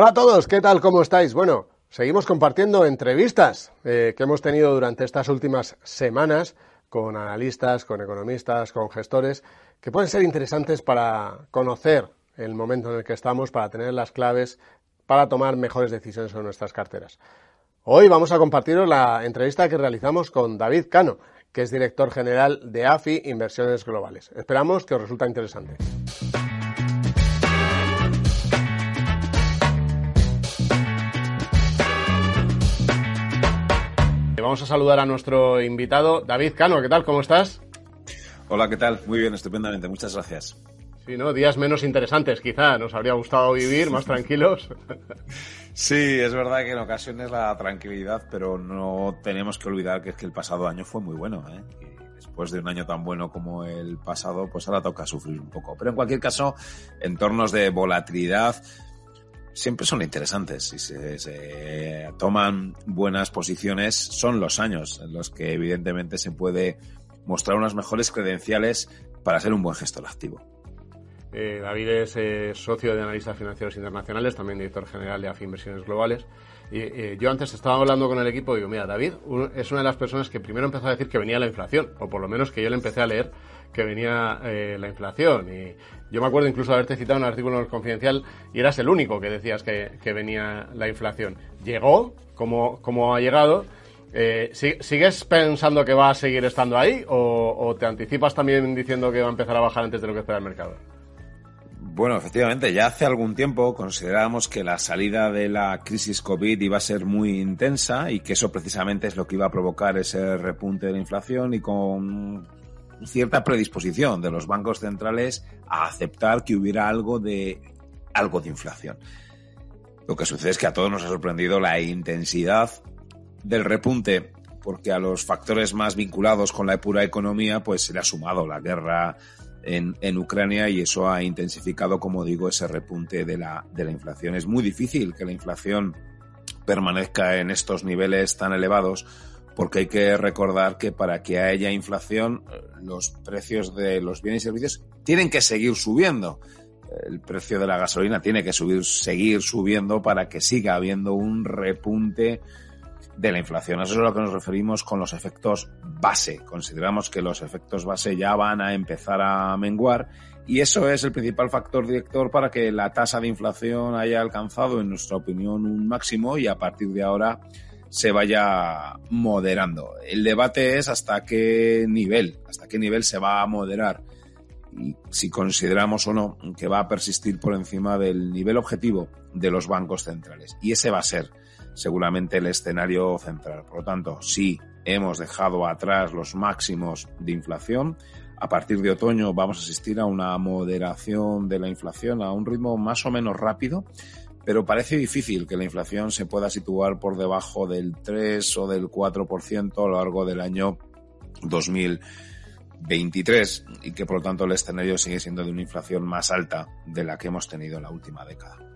Hola a todos, ¿qué tal? ¿Cómo estáis? Bueno, seguimos compartiendo entrevistas eh, que hemos tenido durante estas últimas semanas con analistas, con economistas, con gestores, que pueden ser interesantes para conocer el momento en el que estamos, para tener las claves, para tomar mejores decisiones sobre nuestras carteras. Hoy vamos a compartiros la entrevista que realizamos con David Cano, que es director general de AFI Inversiones Globales. Esperamos que os resulte interesante. Vamos a saludar a nuestro invitado, David Cano. ¿Qué tal? ¿Cómo estás? Hola, ¿qué tal? Muy bien, estupendamente. Muchas gracias. Sí, ¿no? Días menos interesantes, quizá. Nos habría gustado vivir más tranquilos. Sí, es verdad que en ocasiones la tranquilidad, pero no tenemos que olvidar que es que el pasado año fue muy bueno, ¿eh? Y después de un año tan bueno como el pasado, pues ahora toca sufrir un poco. Pero en cualquier caso, entornos de volatilidad siempre son interesantes. Si se, se toman buenas posiciones, son los años en los que evidentemente se puede mostrar unas mejores credenciales para ser un buen gestor activo. Eh, David es eh, socio de analistas financieros internacionales, también director general de AFI Inversiones Globales. Y eh, yo antes estaba hablando con el equipo y digo, mira, David es una de las personas que primero empezó a decir que venía la inflación, o por lo menos que yo le empecé a leer que venía la inflación. Y yo me acuerdo incluso haberte citado en un artículo confidencial y eras el único que decías que, venía la inflación. Llegó, como, como ha llegado. ¿Sigues pensando que va a seguir estando ahí o te anticipas también diciendo que va a empezar a bajar antes de lo que espera el mercado? Bueno, efectivamente, ya hace algún tiempo considerábamos que la salida de la crisis COVID iba a ser muy intensa y que eso precisamente es lo que iba a provocar ese repunte de la inflación y con cierta predisposición de los bancos centrales a aceptar que hubiera algo de algo de inflación. Lo que sucede es que a todos nos ha sorprendido la intensidad del repunte porque a los factores más vinculados con la pura economía pues se le ha sumado la guerra en, Ucrania y eso ha intensificado, como digo, ese repunte de la, de la inflación. Es muy difícil que la inflación permanezca en estos niveles tan elevados porque hay que recordar que para que haya inflación los precios de los bienes y servicios tienen que seguir subiendo. El precio de la gasolina tiene que subir, seguir subiendo para que siga habiendo un repunte de la inflación. Eso es a lo que nos referimos con los efectos base. Consideramos que los efectos base ya van a empezar a menguar y eso es el principal factor director para que la tasa de inflación haya alcanzado, en nuestra opinión, un máximo y a partir de ahora se vaya moderando. El debate es hasta qué nivel, hasta qué nivel se va a moderar y si consideramos o no que va a persistir por encima del nivel objetivo de los bancos centrales. Y ese va a ser seguramente el escenario central. Por lo tanto, si hemos dejado atrás los máximos de inflación, a partir de otoño vamos a asistir a una moderación de la inflación a un ritmo más o menos rápido, pero parece difícil que la inflación se pueda situar por debajo del 3 o del 4% a lo largo del año 2023 y que por lo tanto el escenario sigue siendo de una inflación más alta de la que hemos tenido en la última década.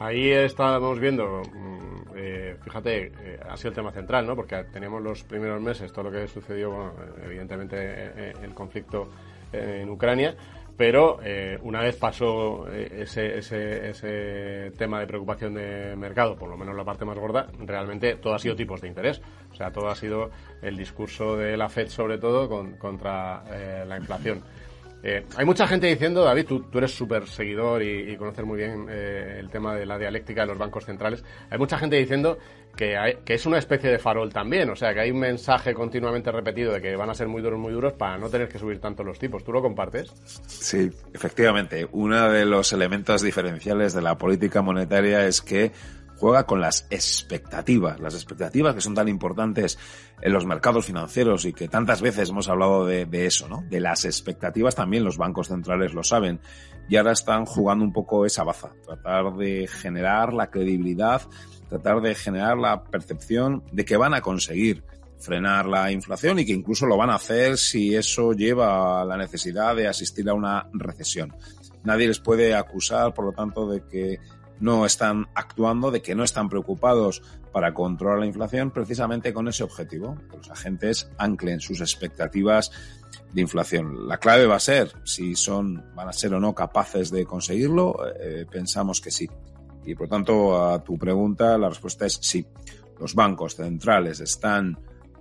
Ahí estábamos viendo, mm, eh, fíjate, eh, ha sido el tema central, ¿no? Porque tenemos los primeros meses, todo lo que sucedió, bueno, evidentemente eh, el conflicto en Ucrania, pero una vez pasó ese, ese, ese, tema de preocupación de mercado, por lo menos la parte más gorda, realmente todo ha sido tipos de interés. O sea, todo ha sido el discurso de la FED, sobre todo, contra la inflación. Eh, hay mucha gente diciendo, David, tú, eres súper seguidor y, conoces muy bien eh, el tema de la dialéctica de los bancos centrales. Hay mucha gente diciendo que, que, es una especie de farol también, o sea, que hay un mensaje continuamente repetido de que van a ser muy duros, muy duros para no tener que subir tanto los tipos. ¿Tú lo compartes? Sí, efectivamente. Uno de los elementos diferenciales de la política monetaria es que juega con las expectativas, las expectativas que son tan importantes en los mercados financieros y que tantas veces hemos hablado de, eso, ¿no? De las expectativas también los bancos centrales lo saben y ahora están jugando un poco esa baza, tratar de generar la credibilidad, tratar de generar la percepción de que van a conseguir frenar la inflación y que incluso lo van a hacer si eso lleva a la necesidad de asistir a una recesión. Nadie les puede acusar, por lo tanto, de que no están actuando, de que no están preocupados para controlar la inflación precisamente con ese objetivo, que los agentes anclen sus expectativas de inflación. La clave va a ser si son, van a ser o no capaces de conseguirlo, eh, pensamos que sí. Y por tanto, a tu pregunta, la respuesta es sí. Los bancos centrales están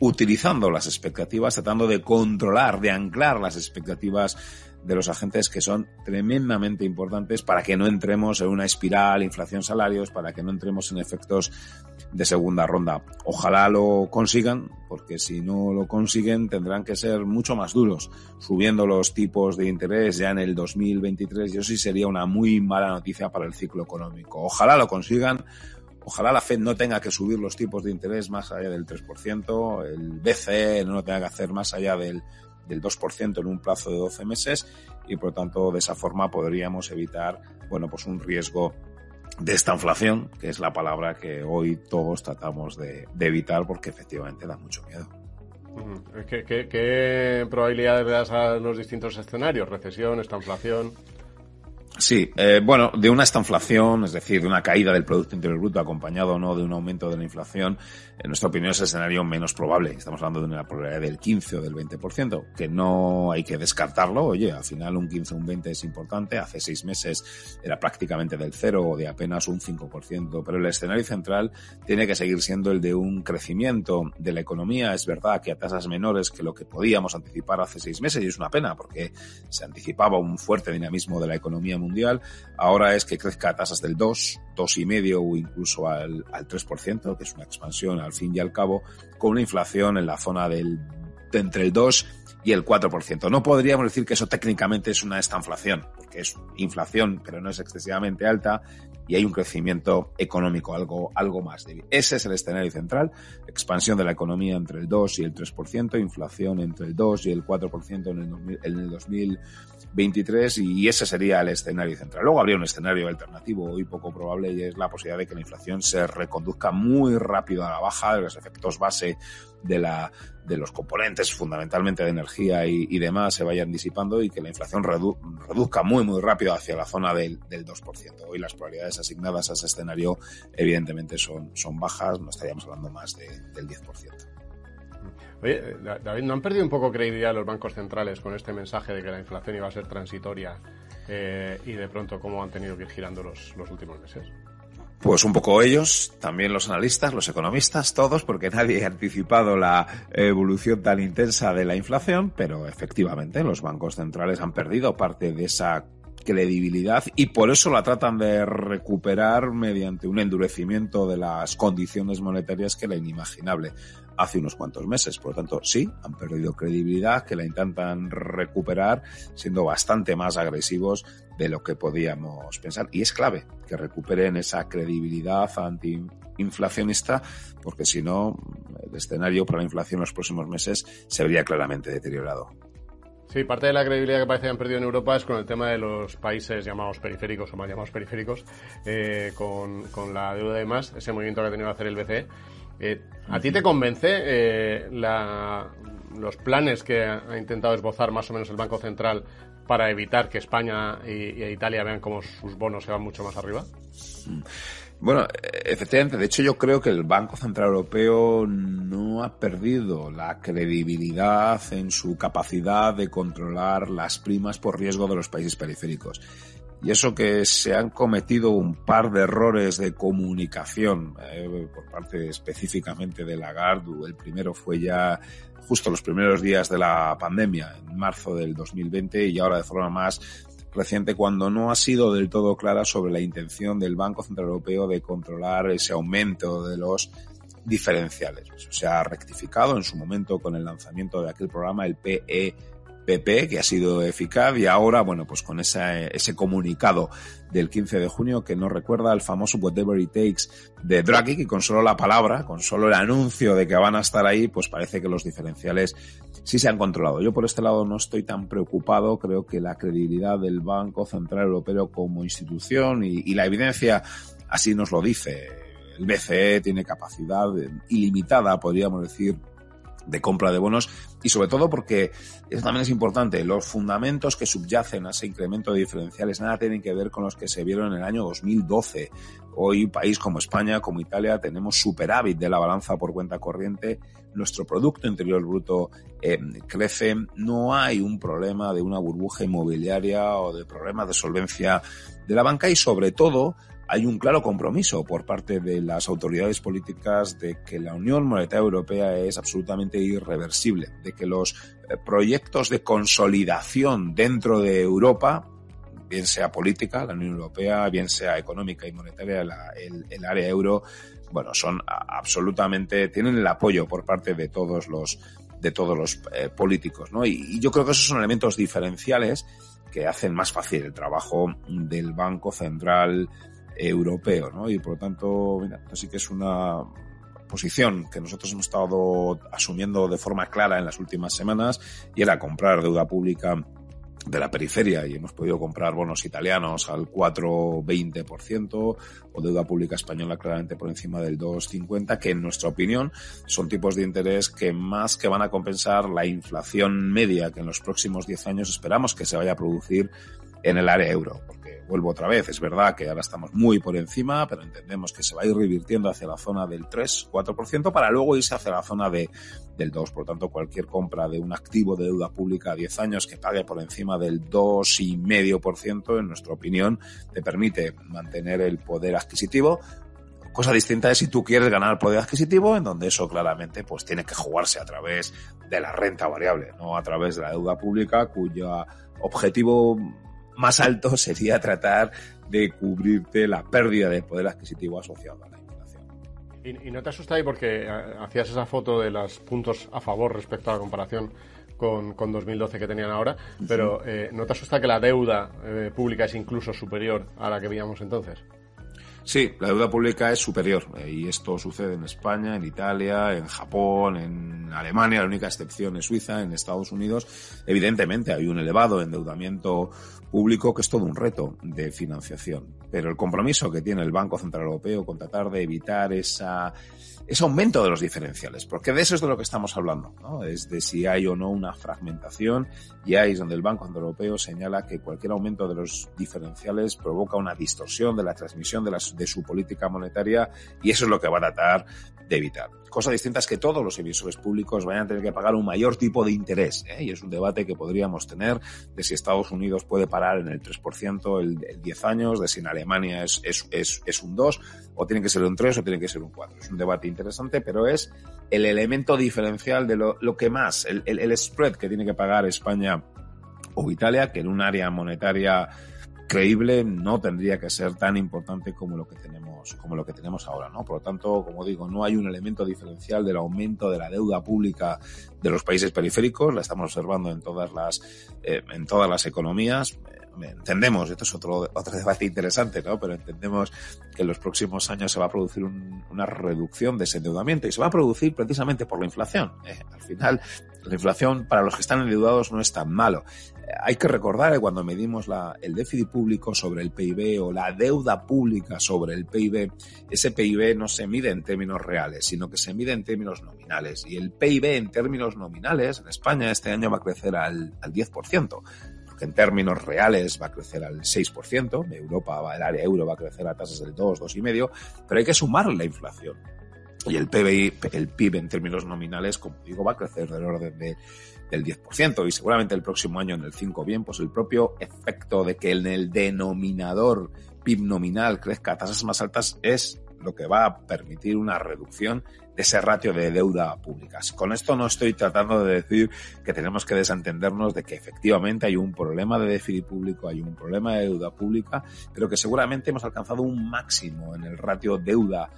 utilizando las expectativas, tratando de controlar, de anclar las expectativas de los agentes que son tremendamente importantes para que no entremos en una espiral, inflación salarios, para que no entremos en efectos de segunda ronda. Ojalá lo consigan, porque si no lo consiguen tendrán que ser mucho más duros, subiendo los tipos de interés ya en el 2023. Yo sí sería una muy mala noticia para el ciclo económico. Ojalá lo consigan, Ojalá la Fed no tenga que subir los tipos de interés más allá del 3%, el BCE no tenga que hacer más allá del, del 2% en un plazo de 12 meses y por lo tanto de esa forma podríamos evitar, bueno, pues un riesgo de esta inflación, que es la palabra que hoy todos tratamos de, evitar porque efectivamente da mucho miedo. ¿Qué, probabilidades das a los distintos escenarios? ¿Recesión, esta inflación? Sí, eh, bueno, de una estanflación, es decir, de una caída del Producto Interior Bruto acompañado o no de un aumento de la inflación, en nuestra opinión es el escenario menos probable. Estamos hablando de una probabilidad del 15 o del 20%, que no hay que descartarlo. Oye, al final un 15 o un 20 es importante. Hace seis meses era prácticamente del cero o de apenas un 5%, pero el escenario central tiene que seguir siendo el de un crecimiento de la economía. Es verdad que a tasas menores que lo que podíamos anticipar hace seis meses y es una pena porque se anticipaba un fuerte dinamismo de la economía mundial. Ahora es que crezca a tasas del 2, 2,5 o incluso al, al 3%, que es una expansión al fin y al cabo, con una inflación en la zona del, de entre el 2 y el 4%. No podríamos decir que eso técnicamente es una estanflación, porque es inflación, pero no es excesivamente alta y hay un crecimiento económico algo, algo más débil. Ese es el escenario central, expansión de la economía entre el 2 y el 3%, inflación entre el 2 y el 4% en el, en el 2023 y ese sería el escenario central. Luego habría un escenario alternativo y poco probable y es la posibilidad de que la inflación se reconduzca muy rápido a la baja, de los efectos base de la de los componentes fundamentalmente de energía y, demás se vayan disipando y que la inflación reduzca muy muy rápido hacia la zona del, del 2%. Hoy las probabilidades asignadas a ese escenario evidentemente son, son bajas, no estaríamos hablando más del 10%. Oye, eh, David, ¿no han perdido un poco credibilidad los bancos centrales con este mensaje de que la inflación iba a ser transitoria eh, y de pronto cómo han tenido que ir girando los, los últimos meses? Pues un poco ellos, también los analistas, los economistas, todos, porque nadie ha anticipado la evolución tan intensa de la inflación, pero efectivamente los bancos centrales han perdido parte de esa credibilidad y por eso la tratan de recuperar mediante un endurecimiento de las condiciones monetarias que era inimaginable hace unos cuantos meses. Por lo tanto, sí, han perdido credibilidad, que la intentan recuperar siendo bastante más agresivos de lo que podíamos pensar. Y es clave que recuperen esa credibilidad antiinflacionista, porque si no, el escenario para la inflación en los próximos meses se vería claramente deteriorado. Sí, parte de la credibilidad que parece que han perdido en Europa es con el tema de los países llamados periféricos o mal llamados periféricos, eh, con, con, la deuda y más, ese movimiento que ha tenido que hacer el BCE. Eh, ¿A ti te convence eh, la, los planes que ha intentado esbozar más o menos el Banco Central para evitar que España y, y Italia vean cómo sus bonos se van mucho más arriba? Bueno, efectivamente, de hecho yo creo que el Banco Central Europeo no ha perdido la credibilidad en su capacidad de controlar las primas por riesgo de los países periféricos. Y eso que se han cometido un par de errores de comunicación eh, por parte específicamente de Lagarde. El primero fue ya justo los primeros días de la pandemia, en marzo del 2020, y ahora de forma más reciente cuando no ha sido del todo clara sobre la intención del Banco Central Europeo de controlar ese aumento de los diferenciales. Se ha rectificado en su momento con el lanzamiento de aquel programa, el PE PP, que ha sido eficaz, y ahora, bueno, pues con ese, ese comunicado del 15 de junio que nos recuerda al famoso Whatever It Takes de Draghi, que con solo la palabra, con solo el anuncio de que van a estar ahí, pues parece que los diferenciales sí se han controlado. Yo por este lado no estoy tan preocupado, creo que la credibilidad del Banco Central Europeo como institución y, y la evidencia así nos lo dice. El BCE tiene capacidad ilimitada, podríamos decir, de compra de bonos y sobre todo porque eso también es importante, los fundamentos que subyacen a ese incremento de diferenciales nada tienen que ver con los que se vieron en el año 2012. Hoy, país como España, como Italia, tenemos superávit de la balanza por cuenta corriente, nuestro Producto Interior Bruto eh, crece, no hay un problema de una burbuja inmobiliaria o de problemas de solvencia de la banca y sobre todo hay un claro compromiso por parte de las autoridades políticas de que la Unión Monetaria Europea es absolutamente irreversible, de que los eh, proyectos de consolidación dentro de Europa bien sea política, la Unión Europea, bien sea económica y monetaria, el, área euro, bueno, son absolutamente, tienen el apoyo por parte de todos los, de todos los eh, políticos, ¿no? Y, y, yo creo que esos son elementos diferenciales que hacen más fácil el trabajo del Banco Central Europeo, ¿no? Y por lo tanto, mira, esto sí que es una posición que nosotros hemos estado asumiendo de forma clara en las últimas semanas y era comprar deuda pública de la periferia y hemos podido comprar bonos italianos al 4,20% o deuda pública española claramente por encima del 2,50, que en nuestra opinión son tipos de interés que más que van a compensar la inflación media que en los próximos 10 años esperamos que se vaya a producir en el área euro. Vuelvo otra vez, es verdad que ahora estamos muy por encima, pero entendemos que se va a ir revirtiendo hacia la zona del 3-4% para luego irse hacia la zona de, del 2%. Por lo tanto, cualquier compra de un activo de deuda pública a 10 años que pague por encima del 2,5%, en nuestra opinión, te permite mantener el poder adquisitivo, Cosa distinta es si tú quieres ganar poder adquisitivo, en donde eso claramente pues tiene que jugarse a través de la renta variable, no a través de la deuda pública, cuyo objetivo más alto sería tratar de cubrirte la pérdida de poder adquisitivo asociado a la inflación. ¿Y, no te asusta ahí porque eh, hacías esa foto de los puntos a favor respecto a la comparación con, 2012 que tenían ahora, pero eh, ¿no te asusta que la deuda eh, pública es incluso superior a la que veíamos entonces? Sí, la deuda pública es superior y esto sucede en España, en Italia, en Japón, en Alemania, la única excepción es Suiza, en Estados Unidos. Evidentemente hay un elevado endeudamiento público que es todo un reto de financiación, pero el compromiso que tiene el Banco Central Europeo con tratar de evitar esa ese aumento de los diferenciales, porque de eso es de lo que estamos hablando, ¿no? Es de si hay o no una fragmentación y ahí es donde el Banco Europeo señala que cualquier aumento de los diferenciales provoca una distorsión de la transmisión de, de su política monetaria y eso es lo que va a tratar de evitar. Cosa distinta es que todos los emisores públicos vayan a tener que pagar un mayor tipo de interés, ¿eh? y es un debate que podríamos tener de si Estados Unidos puede parar en el 3% el, el 10 años, de si en Alemania es, es, es, un 2, o tiene que ser un 3 o tiene que ser un 4. Es un debate interesante, pero es el elemento diferencial de lo, lo que más, el, el spread que tiene que pagar España o Italia, que en un área monetaria creíble no tendría que ser tan importante como lo que tenemos como lo que tenemos ahora no por lo tanto como digo no hay un elemento diferencial del aumento de la deuda pública de los países periféricos la estamos observando en todas las eh, en todas las economías entendemos, esto es otro, otro debate interesante, ¿no? Pero entendemos que en los próximos años se va a producir una reducción de ese endeudamiento y se va a producir precisamente por la inflación. ¿eh? Al final, la inflación para los que están endeudados no es tan malo. Eh, hay que recordar que cuando medimos el déficit público sobre el PIB o la deuda pública sobre el PIB, ese PIB no se mide en términos reales, sino que se mide en términos nominales. Y el PIB en términos nominales en España este año va a crecer al, al 10% en términos reales va a crecer al 6%, Europa, el área euro va a crecer a tasas del 2, 2,5%, pero hay que sumar la inflación. Y el PBI, el PIB en términos nominales, como digo, va a crecer del orden de, del 10% y seguramente el próximo año en el 5 bien, pues el propio efecto de que en el denominador PIB nominal crezca a tasas más altas es lo que va a permitir una reducción de ese ratio de deuda pública. Con esto no estoy tratando de decir que tenemos que desentendernos de que efectivamente hay un problema de déficit público, hay un problema de deuda pública, pero que seguramente hemos alcanzado un máximo en el ratio deuda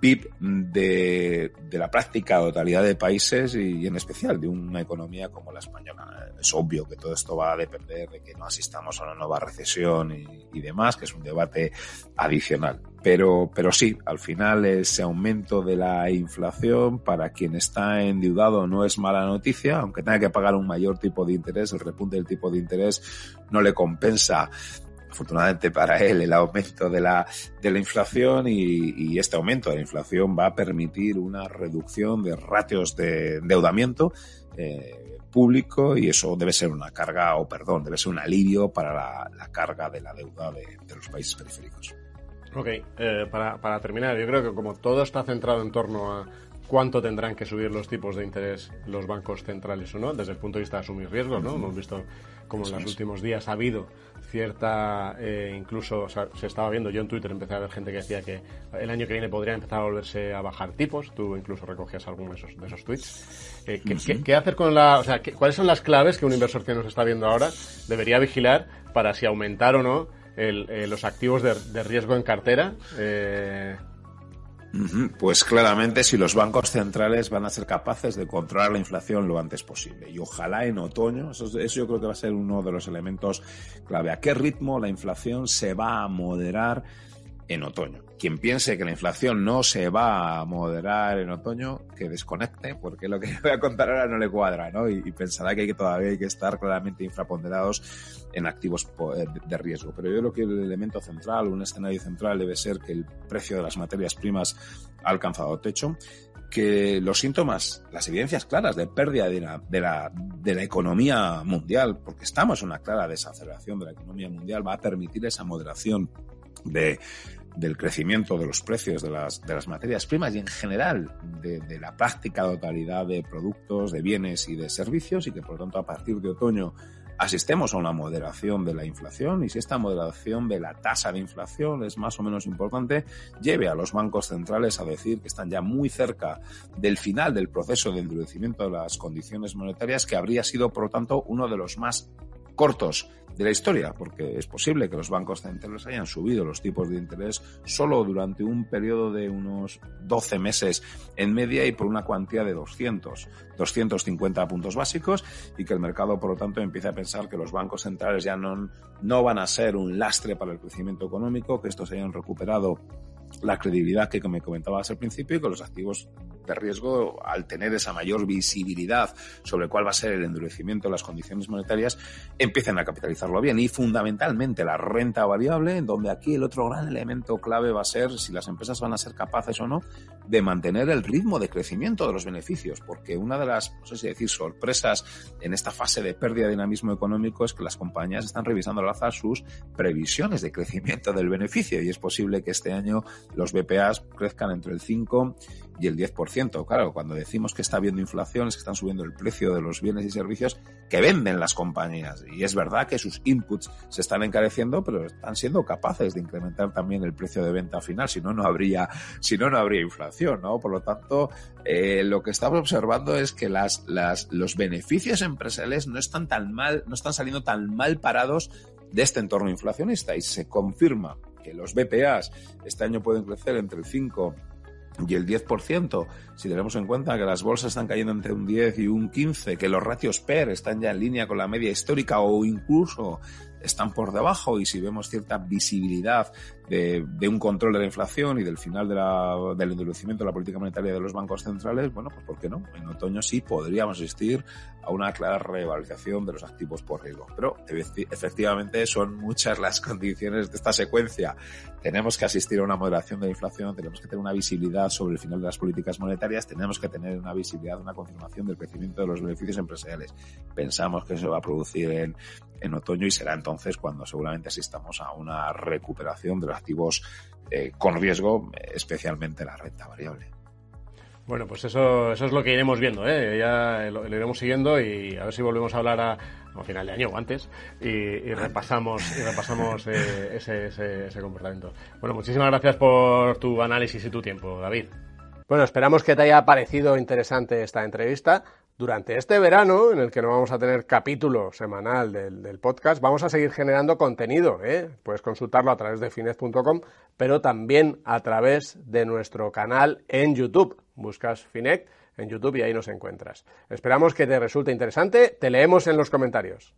PIB de, de, la práctica totalidad de países y, en especial de una economía como la española. Es obvio que todo esto va a depender de que no asistamos a una nueva recesión y, y demás, que es un debate adicional. Pero, pero sí, al final ese aumento de la inflación para quien está endeudado no es mala noticia, aunque tenga que pagar un mayor tipo de interés, el repunte del tipo de interés no le compensa afortunadamente para él, el aumento de la, de la inflación y, y, este aumento de la inflación va a permitir una reducción de ratios de endeudamiento eh, público y eso debe ser una carga, o perdón, debe ser un alivio para la, la carga de la deuda de, de los países periféricos. Ok, eh, para, para terminar, yo creo que como todo está centrado en torno a cuánto tendrán que subir los tipos de interés los bancos centrales o no, desde el punto de vista de asumir riesgos, ¿no? Hemos visto como en los últimos días ha habido cierta, eh, incluso se estaba viendo, yo en Twitter empecé a ver gente que decía que el año que viene podría empezar a volverse a bajar tipos, tú incluso recogías algunos de esos, de esos tweets. Eh, ¿qué, hacer con la, o sea, cuáles son las claves que un inversor que nos está viendo ahora debería vigilar para si aumentar o no eh, los activos de, de, riesgo en cartera? Pues claramente si los bancos centrales van a ser capaces de controlar la inflación lo antes posible. Y ojalá en otoño, eso, eso, yo creo que va a ser uno de los elementos clave. ¿A qué ritmo la inflación se va a moderar en otoño? quien piense que la inflación no se va a moderar en otoño, que desconecte, porque lo que voy a contar ahora no le cuadra, ¿no? Y, pensará que, todavía hay que estar claramente infraponderados en activos eh, de riesgo. Pero yo creo que el elemento central, un escenario central, debe ser que el precio de las materias primas ha alcanzado techo, que los síntomas, las evidencias claras de pérdida de la, de la economía mundial, porque estamos en una clara desaceleración de la economía mundial, va a permitir esa moderación de del crecimiento de los precios de las, de las materias primas y en general de, la práctica totalidad de productos, de bienes y de servicios y que por lo tanto a partir de otoño asistemos a una moderación de la inflación. Y si esta moderación de la tasa de inflación es más o menos importante, lleve a los bancos centrales a decir que están ya muy cerca del final del proceso de endurecimiento de las condiciones monetarias que habría sido por lo tanto uno de los más cortos de la historia, porque es posible que los bancos centrales hayan subido los tipos de interés solo durante un periodo de unos 12 meses en media y por una cuantía de 200, 250 puntos básicos y que el mercado, por lo tanto, empiece a pensar que los bancos centrales ya no, no van a ser un lastre para el crecimiento económico, que estos hayan recuperado la credibilidad que me comentabas al principio y que los activos de riesgo, al tener esa mayor visibilidad sobre cuál va a ser el endurecimiento de las condiciones monetarias, empiecen a capitalizarlo bien. Y fundamentalmente la renta variable, en donde aquí el otro gran elemento clave va a ser si las empresas van a ser capaces o no de mantener el ritmo de crecimiento de los beneficios, porque una de las, no sé si decir, sorpresas en esta fase de pérdida de dinamismo económico es que las compañías están revisando al alza sus previsiones de crecimiento del beneficio y es posible que este año los BPAs crezcan entre el 5 y el 10%. Claro, cuando decimos que está habiendo inflación es que están subiendo el precio de los bienes y servicios que venden las compañías. Y es verdad que sus inputs se están encareciendo, pero están siendo capaces de incrementar también el precio de venta final. Si no, no habría, si no, no habría inflación, ¿no? Por lo tanto, eh, lo que estamos observando es que las, los beneficios empresariales no están tan mal, no están saliendo tan mal parados de este entorno inflacionista y se confirma que los BPAs este año pueden crecer entre el 5 y el 10%, si tenemos en cuenta que las bolsas están cayendo entre un 10 y un 15, que los ratios PER están ya en línea con la media histórica o incluso están por debajo y si vemos cierta visibilidad de, un control de la inflación y del final de la, del endurecimiento de la política monetaria de los bancos centrales, bueno, pues ¿por qué no? En otoño sí podríamos asistir a una clara revalorización de los activos por riesgo. Pero efectivamente son muchas las condiciones de esta secuencia. Tenemos que asistir a una moderación de la inflación, tenemos que tener una visibilidad sobre el final de las políticas monetarias, tenemos que tener una visibilidad, una confirmación del crecimiento de los beneficios empresariales. Pensamos que eso va a producir en, en otoño y será entonces cuando seguramente asistamos a una recuperación de los activos eh, con riesgo, especialmente la renta variable. Bueno, pues eso, eso es lo que iremos viendo, ¿eh? ya lo, iremos siguiendo y a ver si volvemos a hablar a, final de año o antes y, repasamos, y repasamos eh, ese, ese comportamiento. Bueno, muchísimas gracias por tu análisis y tu tiempo, David. Bueno, esperamos que te haya parecido interesante esta entrevista. Durante este verano, en el que no vamos a tener capítulo semanal del, podcast, vamos a seguir generando contenido. ¿eh? Puedes consultarlo a través de finec.com, pero también a través de nuestro canal en YouTube. Buscas Finec en YouTube y ahí nos encuentras. Esperamos que te resulte interesante. Te leemos en los comentarios.